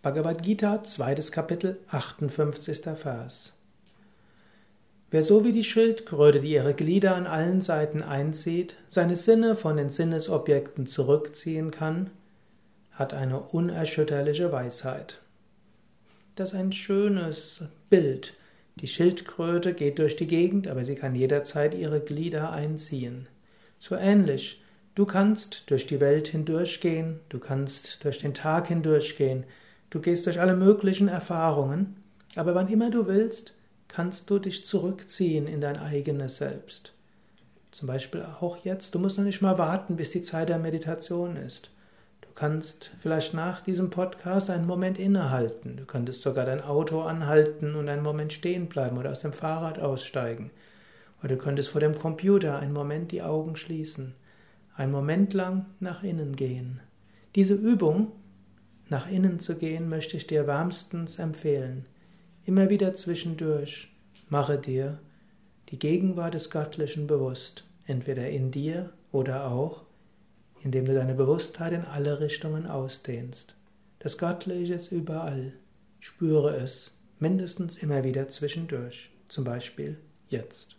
Bhagavad Gita, zweites Kapitel, 58. Vers. Wer so wie die Schildkröte, die ihre Glieder an allen Seiten einzieht, seine Sinne von den Sinnesobjekten zurückziehen kann, hat eine unerschütterliche Weisheit. Das ist ein schönes Bild. Die Schildkröte geht durch die Gegend, aber sie kann jederzeit ihre Glieder einziehen. So ähnlich, du kannst durch die Welt hindurchgehen, du kannst durch den Tag hindurchgehen, Du gehst durch alle möglichen Erfahrungen, aber wann immer du willst, kannst du dich zurückziehen in dein eigenes Selbst. Zum Beispiel auch jetzt, du musst noch nicht mal warten, bis die Zeit der Meditation ist. Du kannst vielleicht nach diesem Podcast einen Moment innehalten. Du könntest sogar dein Auto anhalten und einen Moment stehen bleiben oder aus dem Fahrrad aussteigen. Oder du könntest vor dem Computer einen Moment die Augen schließen, einen Moment lang nach innen gehen. Diese Übung nach innen zu gehen, möchte ich dir wärmstens empfehlen. Immer wieder zwischendurch mache dir die Gegenwart des Göttlichen bewusst, entweder in dir oder auch, indem du deine Bewusstheit in alle Richtungen ausdehnst. Das Göttliche ist überall. Spüre es, mindestens immer wieder zwischendurch, zum Beispiel jetzt.